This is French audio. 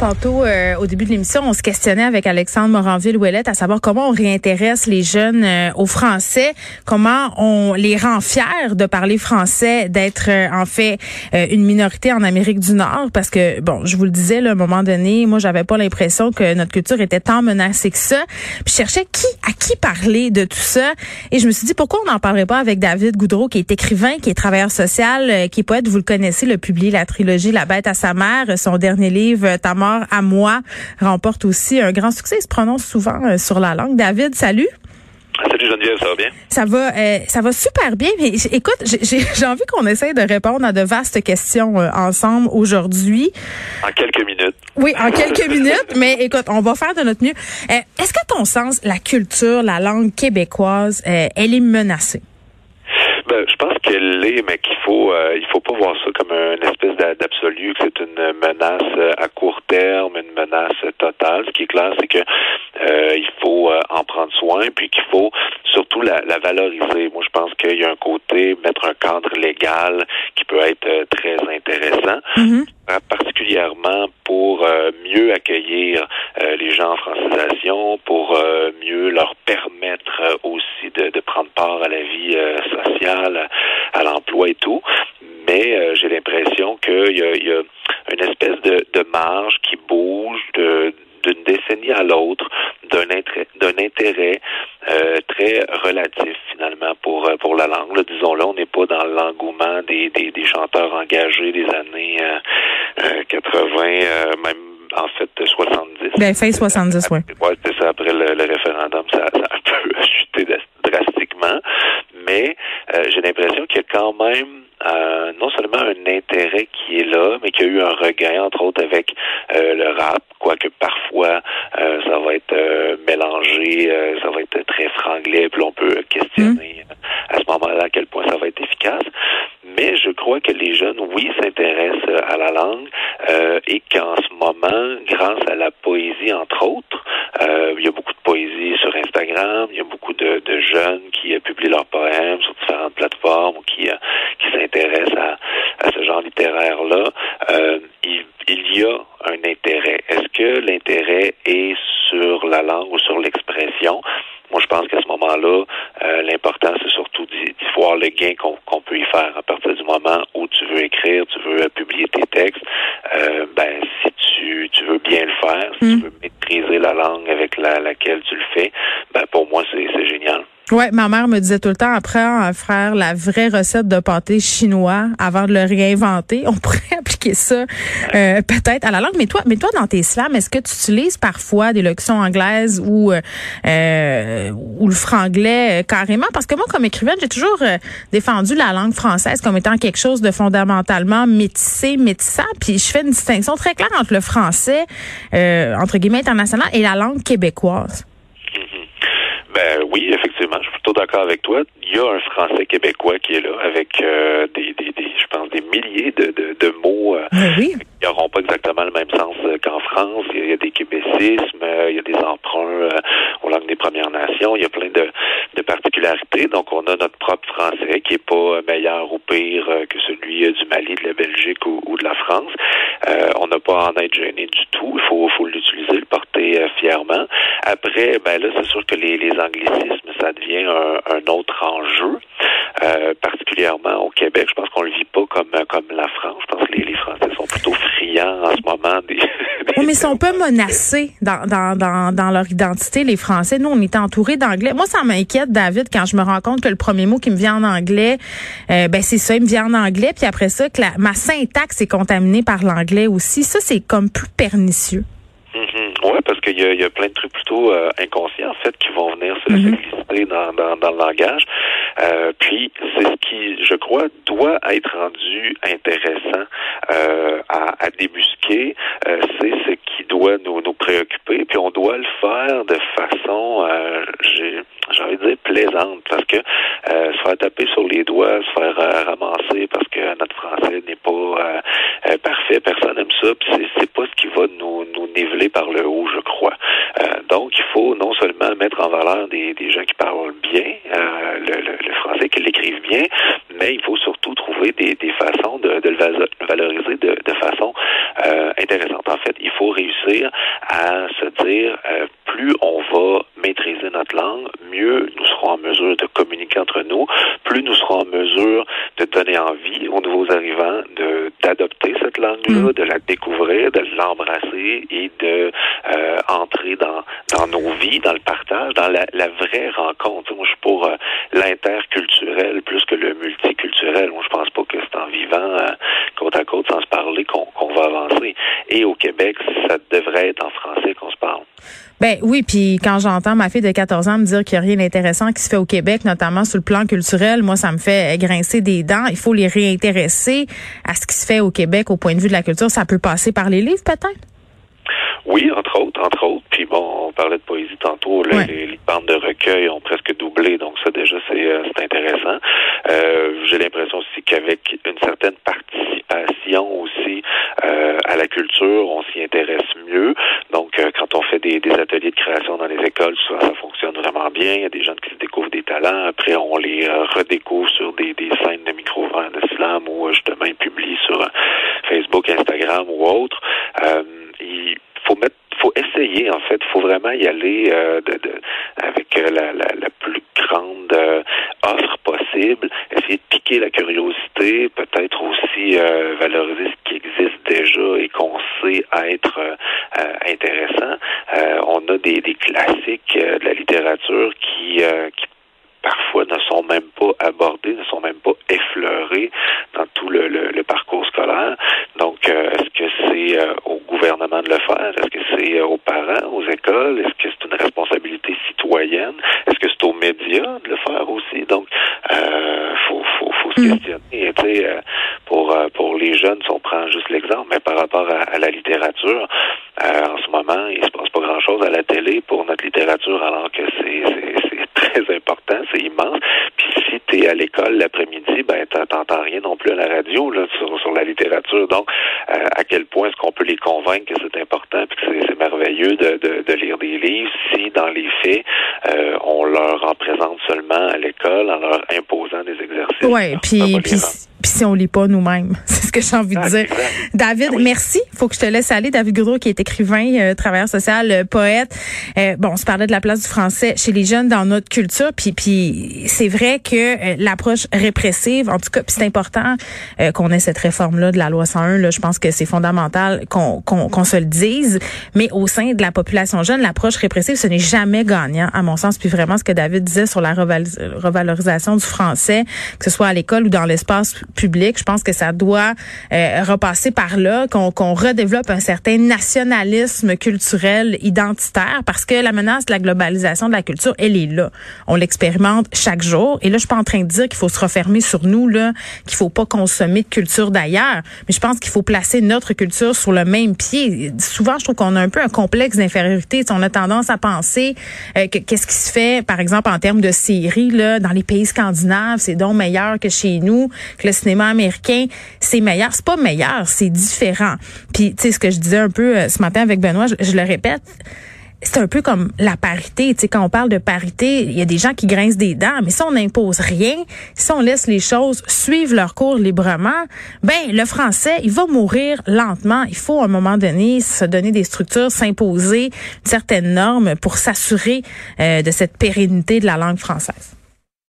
Tantôt, euh, au début de l'émission, on se questionnait avec Alexandre Moranville-Ouellette à savoir comment on réintéresse les jeunes euh, au français, comment on les rend fiers de parler français, d'être euh, en fait une minorité en Amérique du Nord, parce que, bon, je vous le disais, là, à un moment donné, moi, j'avais pas l'impression que notre culture était tant menacée que ça. Puis je cherchais qui à qui parler de tout ça, et je me suis dit, pourquoi on n'en parlerait pas avec David Goudreau, qui est écrivain, qui est travailleur social, qui est poète, vous le connaissez, le publié la trilogie La bête à sa mère, son dernier livre, Ta à moi remporte aussi un grand succès. Il se prononce souvent euh, sur la langue. David, salut. Salut Geneviève, ça va bien? Ça va, euh, ça va super bien. Mais écoute, j'ai envie qu'on essaye de répondre à de vastes questions euh, ensemble aujourd'hui. En quelques minutes. Oui, en quelques minutes. Mais écoute, on va faire de notre mieux. Est-ce qu'à ton sens, la culture, la langue québécoise, elle est menacée? Ben, je pense qu'elle l'est, mais qu'il faut euh, il faut pas voir ça comme une espèce d'absolu, que c'est une menace euh, à court terme, une menace totale. Ce qui est clair, c'est que euh, il faut en prendre soin, puis qu'il faut surtout la, la, valoriser. Moi, je pense qu'il y a un côté mettre un cadre légal qui peut être très intéressant. Mm-hmm. particulièrement pour mieux accueillir les gens en francisation, pour mieux leur permettre aussi de, de, prendre part à la vie sociale à, l'emploi et tout. Mais euh, j'ai l'impression qu'il y a, y a, une espèce de, de marge qui bouge de d'une décennie à l'autre, d'un intérêt, d'un intérêt euh, très relatif finalement pour euh, pour la langue. Disons-le, on n'est pas dans l'engouement des, des, des, chanteurs engagés des années 80, même en fait 70. Ben fin 70, oui. Ouais, c'est ça. Après le, le référendum, ça, ça, a un peu chuté drastiquement mais euh, j'ai l'impression qu'il y a quand même euh, non seulement un intérêt qui est là, mais qu'il y a eu un regain, entre autres, avec euh, le rap, quoique parfois ça va être mélangé, ça va être très franglais, puis on peut questionner à ce moment-là à quel point ça va être efficace. Mais je crois que les jeunes, oui, s'intéressent à la langue et qu'en ce moment, grâce à la poésie, entre autres, il y a beaucoup de poésie sur Instagram, il y a beaucoup de, de jeunes qui publient leurs poèmes sur différentes plateformes ou qui, qui s'intéressent à, genre littéraire-là. il, il y a un intérêt. Est-ce que l'intérêt est sur la langue ou sur l'expression? Moi, je pense qu'à ce moment-là, euh, l'important, c'est surtout d'y voir le gain qu'on peut y faire. À partir du moment où tu veux écrire, tu veux publier tes textes, euh, ben si tu, tu veux bien le faire, si tu mm. veux maîtriser la langue avec la, laquelle tu le fais, ben pour moi, c'est génial. Ouais, ma mère me disait tout le temps après à faire la vraie recette de pâté chinois avant de le réinventer. On pourrait appliquer ça euh, peut-être à la langue. Mais toi, mais toi dans tes slams, est-ce que tu utilises parfois des locutions anglaises ou euh, ou le franglais euh, carrément? Parce que moi, comme écrivaine, j'ai toujours euh, défendu la langue française comme étant quelque chose de fondamentalement métissé, métissant. Puis je fais une distinction très claire entre le français entre guillemets international et la langue québécoise. Ben oui, effectivement, je suis plutôt d'accord avec toi. Il y a un français québécois qui est là avec euh, des, des, des, je pense, des milliers de, de, de mots euh, ben oui. qui n'auront pas exactement le même sens euh, qu'en France. Il y a des québécismes, il y a des emprunts aux langues des Premières Nations. Il y a plein de, de particularités. Donc, on a notre propre français qui est pas meilleur ou pire que celui du Mali, de la Belgique ou, ou de la France. on n'a pas à en être gêné du tout. Après, ben là, c'est sûr que les, anglicismes, ça devient un, autre enjeu, euh, particulièrement au Québec. Je pense qu'on le vit pas comme comme la France. Je pense que les, Français sont plutôt friands en ce moment des. oui, mais ils sont peu menacés dans, dans, dans, dans leur identité, les Français. Nous, on est entourés d'anglais. Moi, ça m'inquiète, David, quand je me rends compte que le premier mot qui me vient en anglais, euh, ben c'est ça, il me vient en anglais, puis après ça, que la, ma syntaxe est contaminée par l'anglais aussi. Ça, c'est comme plus pernicieux. Oui, parce qu'il y, y, a plein de trucs plutôt euh, inconscients, en fait, qui vont venir se, mm glisser dans, dans, dans, le langage. Euh, puis, c'est ce qui, je crois, doit être rendu intéressant euh, à, à, débusquer. Euh, c'est ce qui doit nous, nous préoccuper. Puis, on doit le faire de façon, euh, j'ai envie de dire, plaisante, parce que se faire taper sur les doigts, se faire ramasser parce que notre français n'est pas parfait, personne n'aime ça. Puis, c'est pas ce qui va nous, nous niveler par le haut, je crois. Euh, donc, il faut non seulement mettre en valeur des, des gens qui parlent bien euh, le, le, français, qui l'écrivent bien, mais il faut surtout trouver des, des façons de, le valoriser de, façon euh, intéressante. En fait, il faut réussir à se dire plus on va maîtriser notre langue, mieux nous serons en mesure de communiquer entre nous, plus nous serons en mesure de donner envie aux nouveaux arrivants de d'adopter cette langue-là, mm. de la découvrir, de l'embrasser et de euh, entrer dans dans nos vies, dans le partage, dans la, la vraie rencontre. Moi, je suis pour euh, l'interculturel plus que le multiculturel. Moi, je pense pas que c'est en vivant euh, côte à côte sans se parler qu'on qu'on va avancer. Et au Québec, ça devrait être en français. Ben oui, puis quand j'entends ma fille de 14 ans me dire qu'il n'y a rien d'intéressant qui se fait au Québec, notamment sur le plan culturel, moi ça me fait grincer des dents. Il faut les réintéresser à ce qui se fait au Québec au point de vue de la culture. Ça peut passer par les livres peut-être? Oui, entre autres, entre autres. Puis bon, on parlait de poésie tantôt. Les, les, bandes de recueil ont presque doublé, donc ça déjà c'est euh, intéressant. Euh, J'ai l'impression aussi qu'avec une certaine participation aussi euh, à la culture, on s'y intéresse mieux. Donc euh, quand on des, ateliers de création dans les écoles, souvent ça fonctionne vraiment bien. Il y a des jeunes qui découvrent des talents. Après, on les euh, redécouvre sur des, des scènes de micro de slam ou justement ils publient sur Facebook, Instagram ou autre. il faut mettre faut essayer en fait, faut vraiment y aller euh, de, avec la, la, la, plus grande euh, offre possible, essayer de piquer la curiosité, peut-être aussi euh, valoriser ce qui existe déjà et qu'on sait être euh, intéressant. Des, des classiques de la littérature qui, qui parfois ne sont même pas abordés, ne sont même pas effleurés dans tout le, le, le parcours scolaire. Donc, euh, est-ce que c'est euh, au gouvernement de le faire? Est-ce que c'est euh, aux parents, aux écoles? Est-ce que c'est une responsabilité citoyenne? Est-ce que c'est aux médias de le faire aussi? Donc, euh, faut, faut, faut se questionner. Tu sais, pour, pour les jeunes, si on prend juste l'exemple, mais par rapport à, à la littérature, en ce moment, il se passe pas grand-chose à la télé pour notre littérature, alors que c'est très important, c'est immense. Puis si tu es à l'école l'après-midi, ben t'entends rien non plus à la radio là, sur, sur la littérature. Donc, euh, à quel point est-ce qu'on peut les convaincre que c'est important puis que c'est merveilleux de, de, de, lire des livres si, dans les faits, euh, on leur en présente seulement à l'école en leur imposant des exercices? Oui, puis, puis puis si on lit pas nous-mêmes. C'est ce que j'ai envie de ah, dire. David, merci. merci. Faut que je te laisse aller. David Goudreau, qui est écrivain, euh, travailleur social, euh, poète. Euh, bon, on se parlait de la place du français chez les jeunes dans notre culture. Puis, puis c'est vrai que l'approche répressive, en tout cas, c'est important qu'on ait cette réforme-là de la loi 101. Là, je pense que c'est fondamental qu'on qu'on se le dise. Mais au sein de la population jeune, l'approche répressive, ce n'est jamais gagnant, à mon sens. Puis vraiment, ce que David disait sur la revalorisation du français, que ce soit à l'école ou dans l'espace public. Je pense que ça doit euh, repasser par là, qu'on redéveloppe un certain nationalisme culturel identitaire, parce que la menace de la globalisation de la culture, elle est là. On l'expérimente chaque jour. Et là, je suis pas en train de dire qu'il faut se refermer sur nous, là, qu'il faut pas consommer de culture d'ailleurs. Mais je pense qu'il faut placer notre culture sur le même pied. Souvent, je trouve qu'on a un peu un complexe d'infériorité. On a tendance à penser euh, que qu'est-ce qui se fait, par exemple, en termes de séries, là, dans les pays scandinaves, c'est donc meilleur que chez nous, cinéma américain, c'est meilleur. C'est pas meilleur, c'est différent. Puis, tu sais, ce que je disais un peu euh, ce matin avec Benoît, je, le répète, c'est un peu comme la parité. Tu sais, quand on parle de parité, il y a des gens qui grincent des dents, mais si on n'impose rien, si on laisse les choses suivre leur cours librement, ben le français, il va mourir lentement. Il faut à un moment donné se donner des structures, s'imposer une certaine norme pour s'assurer euh, de cette pérennité de la langue française.